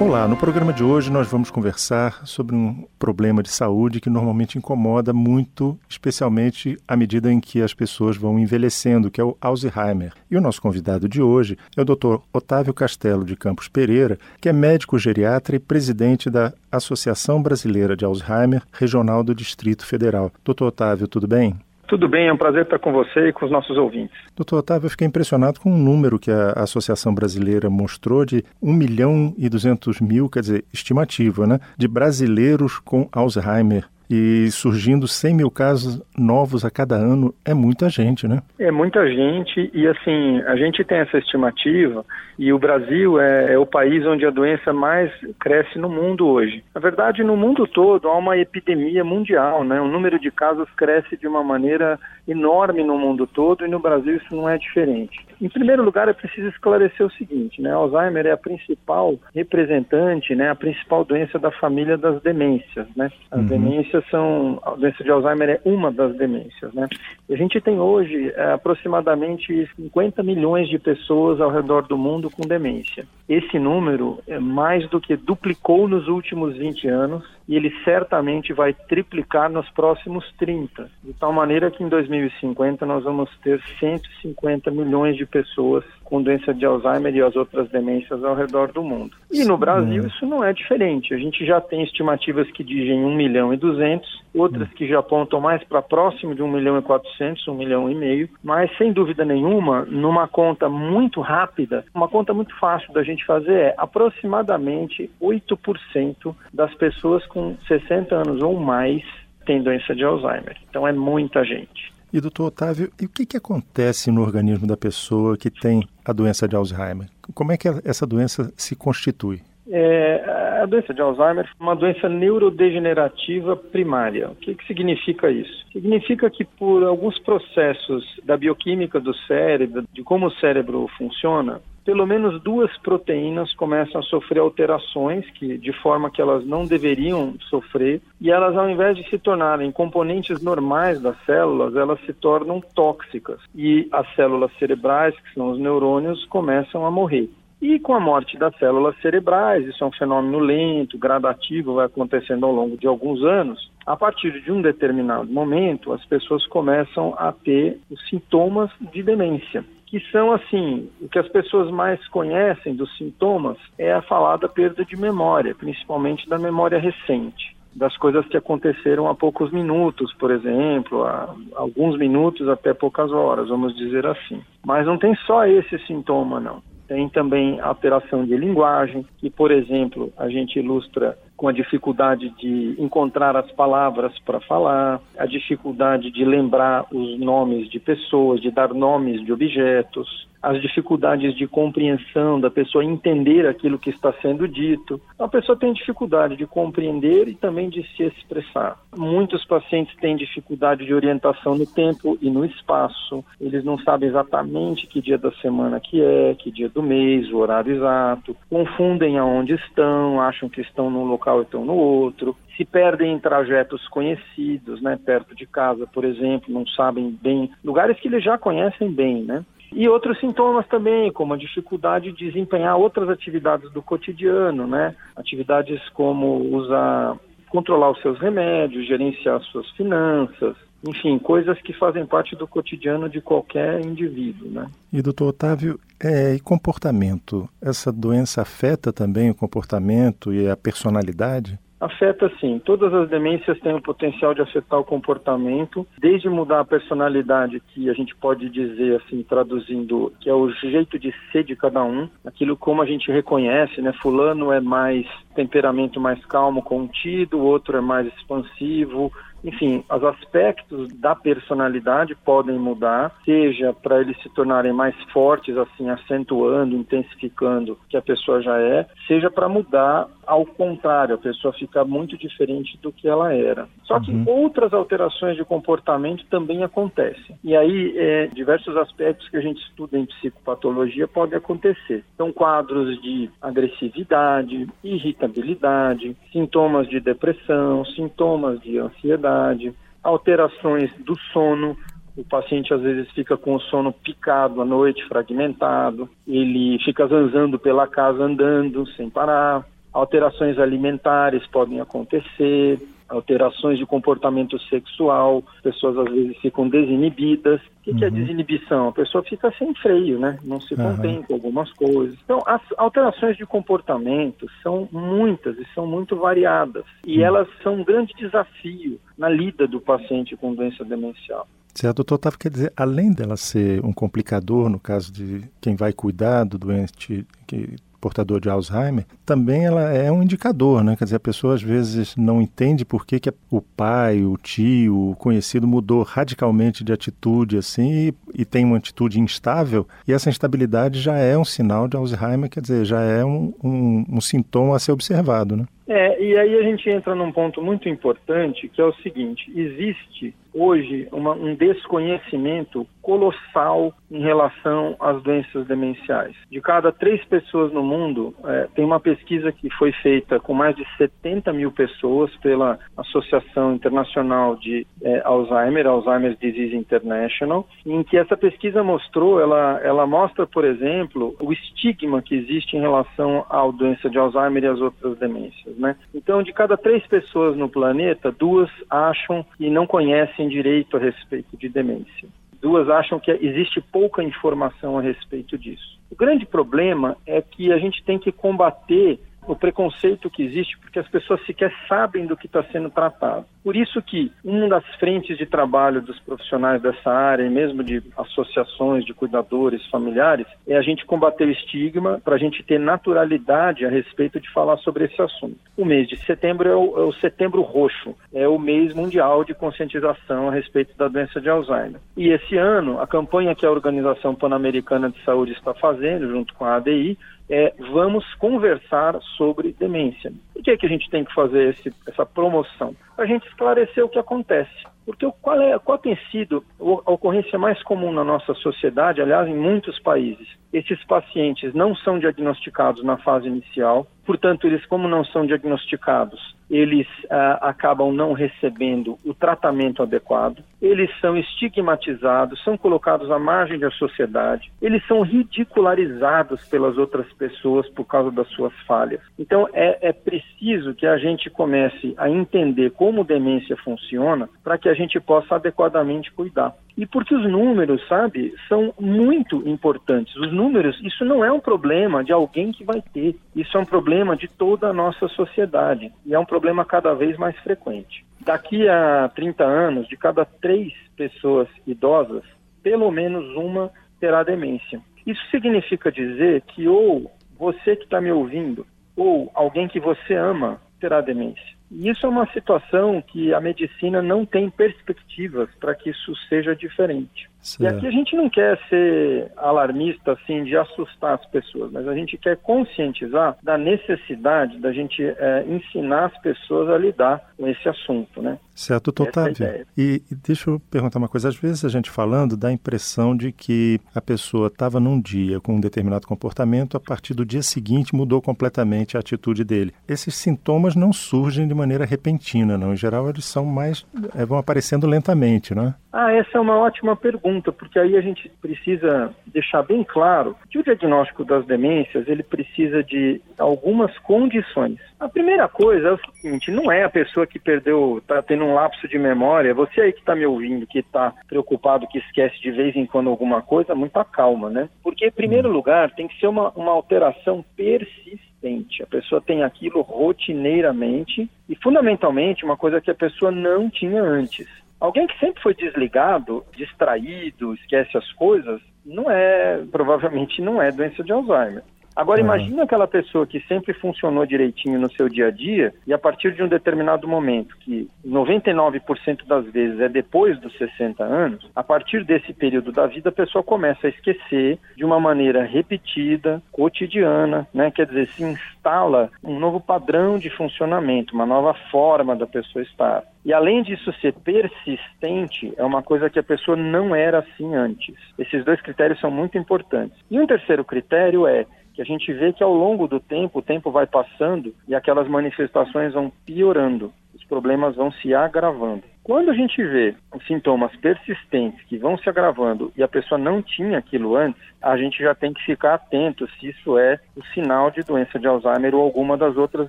Olá, no programa de hoje nós vamos conversar sobre um problema de saúde que normalmente incomoda muito, especialmente à medida em que as pessoas vão envelhecendo, que é o Alzheimer. E o nosso convidado de hoje é o Dr. Otávio Castelo de Campos Pereira, que é médico geriatra e presidente da Associação Brasileira de Alzheimer Regional do Distrito Federal. Doutor Otávio, tudo bem? Tudo bem, é um prazer estar com você e com os nossos ouvintes. Doutor Otávio, eu fiquei impressionado com o número que a Associação Brasileira mostrou de 1 milhão e 200 mil, quer dizer, estimativa, né, de brasileiros com Alzheimer e surgindo 100 mil casos novos a cada ano é muita gente, né? É muita gente e assim a gente tem essa estimativa e o Brasil é, é, o país onde a doença mais cresce no mundo hoje. Na verdade, no mundo todo há uma epidemia mundial, né? O número de casos cresce de uma maneira enorme no mundo todo e no Brasil isso não é diferente. Em primeiro lugar, é preciso esclarecer o seguinte, né? Alzheimer é a principal representante, né? A principal doença da família das demências, né? As uhum. demências são, a doença de Alzheimer é uma das demências, né? A gente tem hoje é, aproximadamente 50 milhões de pessoas ao redor do mundo com demência. Esse número é mais do que duplicou nos últimos 20 anos e ele certamente vai triplicar nos próximos 30, de tal maneira que em 2050 nós vamos ter 150 milhões de pessoas com doença de Alzheimer e as outras demências ao redor do mundo. E no Brasil isso não é diferente. A gente já tem estimativas que dizem 1 milhão e 200, outras que já apontam mais para próximo de 1 milhão e 400, 1 milhão e meio, mas sem dúvida nenhuma, numa conta muito rápida, uma conta muito fácil da gente fazer é aproximadamente 8% das pessoas com 60 anos ou mais têm doença de Alzheimer. Então é muita gente. E doutor Otávio, e o que, que acontece no organismo da pessoa que tem a doença de Alzheimer? Como é que essa doença se constitui? É, a doença de Alzheimer é uma doença neurodegenerativa primária. O que, que significa isso? Significa que por alguns processos da bioquímica do cérebro, de como o cérebro funciona, pelo menos duas proteínas começam a sofrer alterações que, de forma que elas não deveriam sofrer, e elas, ao invés de se tornarem componentes normais das células, elas se tornam tóxicas. E as células cerebrais, que são os neurônios, começam a morrer. E com a morte das células cerebrais, isso é um fenômeno lento, gradativo, vai acontecendo ao longo de alguns anos. A partir de um determinado momento, as pessoas começam a ter os sintomas de demência que são assim, o que as pessoas mais conhecem dos sintomas é a falada perda de memória, principalmente da memória recente, das coisas que aconteceram há poucos minutos, por exemplo, há alguns minutos até poucas horas, vamos dizer assim. Mas não tem só esse sintoma, não. Tem também alteração de linguagem, que, por exemplo, a gente ilustra com a dificuldade de encontrar as palavras para falar, a dificuldade de lembrar os nomes de pessoas, de dar nomes de objetos, as dificuldades de compreensão da pessoa entender aquilo que está sendo dito. A pessoa tem dificuldade de compreender e também de se expressar. Muitos pacientes têm dificuldade de orientação no tempo e no espaço. Eles não sabem exatamente que dia da semana que é, que dia do mês, o horário exato. Confundem aonde estão, acham que estão num local e estão no outro se perdem em trajetos conhecidos, né, perto de casa, por exemplo, não sabem bem, lugares que eles já conhecem bem, né? E outros sintomas também, como a dificuldade de desempenhar outras atividades do cotidiano, né? Atividades como usar, controlar os seus remédios, gerenciar suas finanças, enfim, coisas que fazem parte do cotidiano de qualquer indivíduo, né? E doutor Otávio, é, e comportamento? Essa doença afeta também o comportamento e a personalidade? Afeta sim. Todas as demências têm o potencial de afetar o comportamento, desde mudar a personalidade, que a gente pode dizer assim, traduzindo, que é o jeito de ser de cada um, aquilo como a gente reconhece, né? Fulano é mais temperamento mais calmo, contido, o outro é mais expansivo, enfim, os aspectos da personalidade podem mudar, seja para eles se tornarem mais fortes, assim, acentuando, intensificando o que a pessoa já é, seja para mudar ao contrário, a pessoa fica muito diferente do que ela era. Só que uhum. outras alterações de comportamento também acontecem. E aí, é, diversos aspectos que a gente estuda em psicopatologia podem acontecer. Então, quadros de agressividade, irritabilidade, sintomas de depressão, sintomas de ansiedade, alterações do sono, o paciente às vezes fica com o sono picado à noite, fragmentado, ele fica zanzando pela casa andando sem parar, alterações alimentares podem acontecer, alterações de comportamento sexual, pessoas às vezes ficam desinibidas. O que, uhum. que é uhum. desinibição? A pessoa fica sem freio, né? Não se contém uhum. com algumas coisas. Então, as alterações de comportamento são muitas e são muito variadas. E uhum. elas são um grande desafio na lida do paciente com doença demencial. Certo, doutor Otávio, quer dizer, além dela ser um complicador no caso de quem vai cuidar do doente que portador de Alzheimer, também ela é um indicador, né? Quer dizer, a pessoa às vezes não entende por que, que o pai, o tio, o conhecido mudou radicalmente de atitude assim e, e, tem uma atitude instável, e essa instabilidade já é um sinal de Alzheimer, quer dizer, já é um, um, um sintoma a ser observado, né? É, e aí a gente entra num ponto muito importante, que é o seguinte: existe hoje uma, um desconhecimento colossal em relação às doenças demenciais. De cada três pessoas no mundo, é, tem uma pesquisa que foi feita com mais de 70 mil pessoas pela Associação Internacional de é, Alzheimer, Alzheimer's Disease International, em que essa pesquisa mostrou, ela, ela mostra, por exemplo, o estigma que existe em relação à doença de Alzheimer e às outras demências né? Então, de cada três pessoas no planeta, duas acham e não conhecem direito a respeito de demência. Duas acham que existe pouca informação a respeito disso. O grande problema é que a gente tem que combater o preconceito que existe, porque as pessoas sequer sabem do que está sendo tratado. Por isso que uma das frentes de trabalho dos profissionais dessa área, e mesmo de associações de cuidadores familiares, é a gente combater o estigma para a gente ter naturalidade a respeito de falar sobre esse assunto. O mês de setembro é o, é o setembro roxo, é o mês mundial de conscientização a respeito da doença de Alzheimer. E esse ano, a campanha que a Organização Pan-Americana de Saúde está fazendo, junto com a ADI, é vamos conversar sobre demência. Por que, é que a gente tem que fazer esse, essa promoção? Para a gente esclarecer o que acontece. Porque qual, é, qual tem sido a ocorrência mais comum na nossa sociedade, aliás, em muitos países? Esses pacientes não são diagnosticados na fase inicial, portanto, eles, como não são diagnosticados, eles ah, acabam não recebendo o tratamento adequado, eles são estigmatizados, são colocados à margem da sociedade, eles são ridicularizados pelas outras pessoas por causa das suas falhas. Então, é, é preciso que a gente comece a entender como demência funciona para que a gente possa adequadamente cuidar. E porque os números, sabe, são muito importantes. Os números, isso não é um problema de alguém que vai ter, isso é um problema de toda a nossa sociedade e é um problema cada vez mais frequente. Daqui a 30 anos, de cada três pessoas idosas, pelo menos uma terá demência. Isso significa dizer que ou você que está me ouvindo, ou alguém que você ama terá demência. E isso é uma situação que a medicina não tem perspectivas para que isso seja diferente. Certo. E aqui a gente não quer ser alarmista, assim, de assustar as pessoas, mas a gente quer conscientizar da necessidade da gente é, ensinar as pessoas a lidar com esse assunto, né? Certo, Totávio. É e, e deixa eu perguntar uma coisa. Às vezes a gente falando dá a impressão de que a pessoa estava num dia com um determinado comportamento, a partir do dia seguinte mudou completamente a atitude dele. Esses sintomas não surgem de maneira repentina, não. Em geral, eles são mais. É, vão aparecendo lentamente, não é? Ah, essa é uma ótima pergunta, porque aí a gente precisa deixar bem claro que o diagnóstico das demências ele precisa de algumas condições. A primeira coisa é o seguinte: não é a pessoa que perdeu, está tendo um lapso de memória. Você aí que está me ouvindo, que está preocupado, que esquece de vez em quando alguma coisa, muita calma, né? Porque, em primeiro lugar, tem que ser uma, uma alteração persistente. A pessoa tem aquilo rotineiramente e, fundamentalmente, uma coisa que a pessoa não tinha antes. Alguém que sempre foi desligado, distraído, esquece as coisas, não é, provavelmente não é doença de Alzheimer. Agora, uhum. imagina aquela pessoa que sempre funcionou direitinho no seu dia a dia e a partir de um determinado momento, que 99% das vezes é depois dos 60 anos, a partir desse período da vida a pessoa começa a esquecer de uma maneira repetida, cotidiana, né? Quer dizer, se instala um novo padrão de funcionamento, uma nova forma da pessoa estar. E além disso ser persistente, é uma coisa que a pessoa não era assim antes. Esses dois critérios são muito importantes. E um terceiro critério é que a gente vê que ao longo do tempo, o tempo vai passando e aquelas manifestações vão piorando, os problemas vão se agravando. Quando a gente vê os sintomas persistentes que vão se agravando e a pessoa não tinha aquilo antes, a gente já tem que ficar atento se isso é o sinal de doença de Alzheimer ou alguma das outras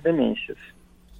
demências.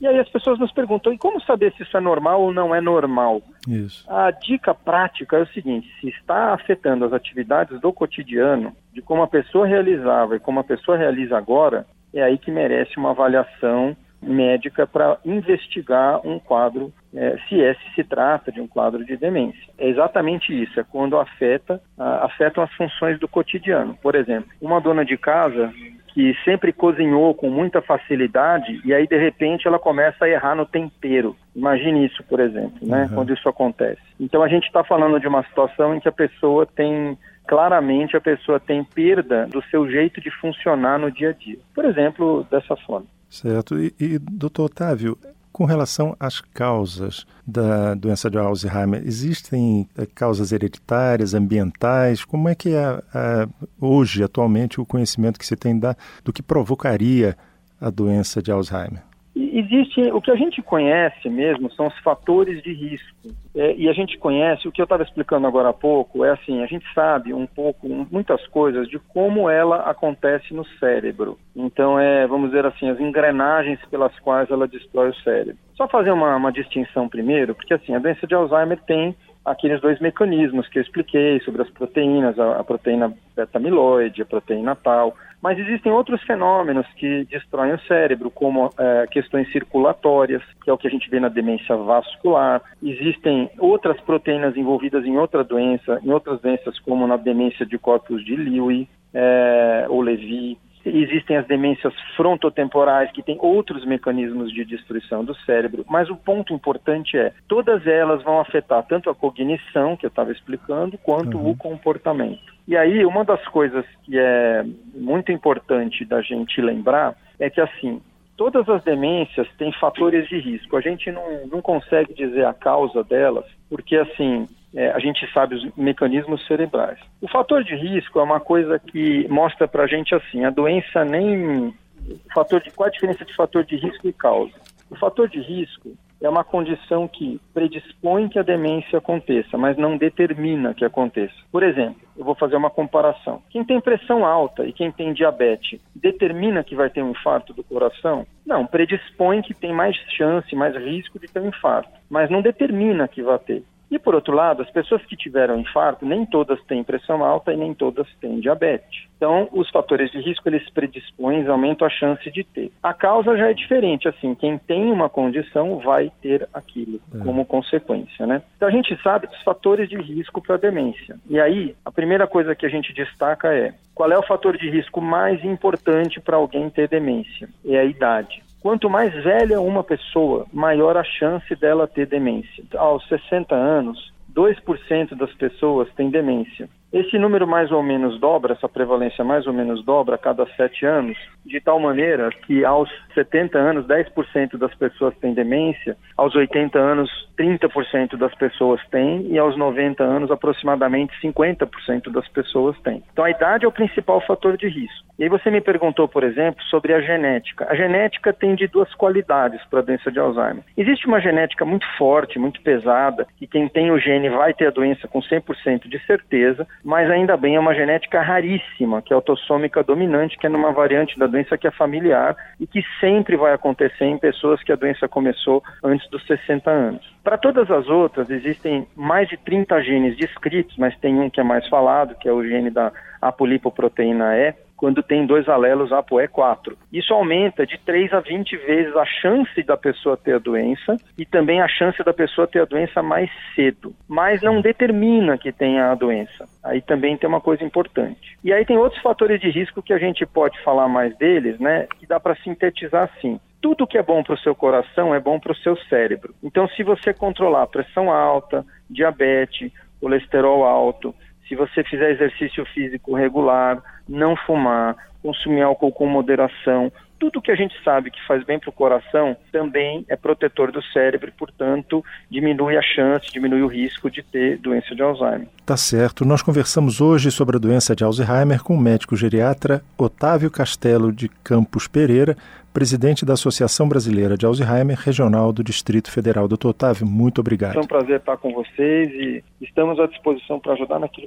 E aí as pessoas nos perguntam, e como saber se isso é normal ou não é normal? Isso. A dica prática é o seguinte, se está afetando as atividades do cotidiano, de como a pessoa realizava e como a pessoa realiza agora, é aí que merece uma avaliação médica para investigar um quadro, é, se esse se trata de um quadro de demência. É exatamente isso, é quando afeta, afetam as funções do cotidiano. Por exemplo, uma dona de casa que sempre cozinhou com muita facilidade e aí de repente ela começa a errar no tempero. Imagine isso, por exemplo, né? Uhum. Quando isso acontece. Então a gente está falando de uma situação em que a pessoa tem claramente a pessoa tem perda do seu jeito de funcionar no dia a dia. Por exemplo, dessa forma. Certo. E, e doutor Otávio, com relação às causas da doença de Alzheimer, existem eh, causas hereditárias, ambientais? Como é que é hoje, atualmente, o conhecimento que se tem da, do que provocaria a doença de Alzheimer? Existe, o que a gente conhece mesmo são os fatores de risco. É, e a gente conhece, o que eu estava explicando agora há pouco, é assim, a gente sabe um pouco, muitas coisas de como ela acontece no cérebro. Então, é, vamos dizer assim, as engrenagens pelas quais ela destrói o cérebro. Só fazer uma, uma distinção primeiro, porque assim, a doença de Alzheimer tem aqueles dois mecanismos que eu expliquei sobre as proteínas, a, a proteína beta-amiloide, a proteína tal. Mas existem outros fenômenos que destroem o cérebro, como é, questões circulatórias, que é o que a gente vê na demência vascular. Existem outras proteínas envolvidas em outra doença, em outras doenças, como na demência de corpos de Lewy é, ou Levy. Existem as demências frontotemporais, que têm outros mecanismos de destruição do cérebro, mas o ponto importante é, todas elas vão afetar tanto a cognição, que eu estava explicando, quanto uhum. o comportamento. E aí, uma das coisas que é muito importante da gente lembrar é que, assim, todas as demências têm fatores de risco. A gente não, não consegue dizer a causa delas, porque, assim, é, a gente sabe os mecanismos cerebrais. O fator de risco é uma coisa que mostra para a gente assim, a doença nem fator de qual a diferença de fator de risco e causa. O fator de risco é uma condição que predispõe que a demência aconteça, mas não determina que aconteça. Por exemplo, eu vou fazer uma comparação. Quem tem pressão alta e quem tem diabetes determina que vai ter um infarto do coração? Não, predispõe que tem mais chance, mais risco de ter um infarto, mas não determina que vai ter. E por outro lado, as pessoas que tiveram infarto, nem todas têm pressão alta e nem todas têm diabetes. Então, os fatores de risco eles predispõem, aumentam a chance de ter. A causa já é diferente, assim, quem tem uma condição vai ter aquilo é. como consequência, né? Então a gente sabe dos fatores de risco para a demência. E aí, a primeira coisa que a gente destaca é qual é o fator de risco mais importante para alguém ter demência? É a idade. Quanto mais velha uma pessoa, maior a chance dela ter demência. Aos 60 anos, 2% das pessoas têm demência. Esse número mais ou menos dobra, essa prevalência mais ou menos dobra a cada sete anos, de tal maneira que aos 70 anos, 10% das pessoas têm demência, aos 80 anos, 30% das pessoas têm, e aos 90 anos, aproximadamente 50% das pessoas têm. Então, a idade é o principal fator de risco. E aí você me perguntou, por exemplo, sobre a genética. A genética tem de duas qualidades para a doença de Alzheimer. Existe uma genética muito forte, muito pesada, e quem tem o gene vai ter a doença com 100% de certeza, mas ainda bem é uma genética raríssima, que é autossômica dominante, que é numa variante da doença que é familiar e que sempre vai acontecer em pessoas que a doença começou antes dos 60 anos. Para todas as outras, existem mais de 30 genes descritos, mas tem um que é mais falado, que é o gene da apolipoproteína E, quando tem dois alelos ApoE4. Isso aumenta de 3 a 20 vezes a chance da pessoa ter a doença e também a chance da pessoa ter a doença mais cedo, mas não determina que tenha a doença. Aí também tem uma coisa importante. E aí tem outros fatores de risco que a gente pode falar mais deles, né? Que dá para sintetizar assim tudo que é bom para o seu coração é bom para o seu cérebro. Então, se você controlar pressão alta, diabetes, colesterol alto, se você fizer exercício físico regular, não fumar, consumir álcool com moderação, tudo que a gente sabe que faz bem para o coração também é protetor do cérebro portanto, diminui a chance, diminui o risco de ter doença de Alzheimer. Tá certo. Nós conversamos hoje sobre a doença de Alzheimer com o médico geriatra Otávio Castelo de Campos Pereira, presidente da Associação Brasileira de Alzheimer Regional do Distrito Federal. Doutor Otávio, muito obrigado. É um prazer estar com vocês e estamos à disposição para ajudar naquilo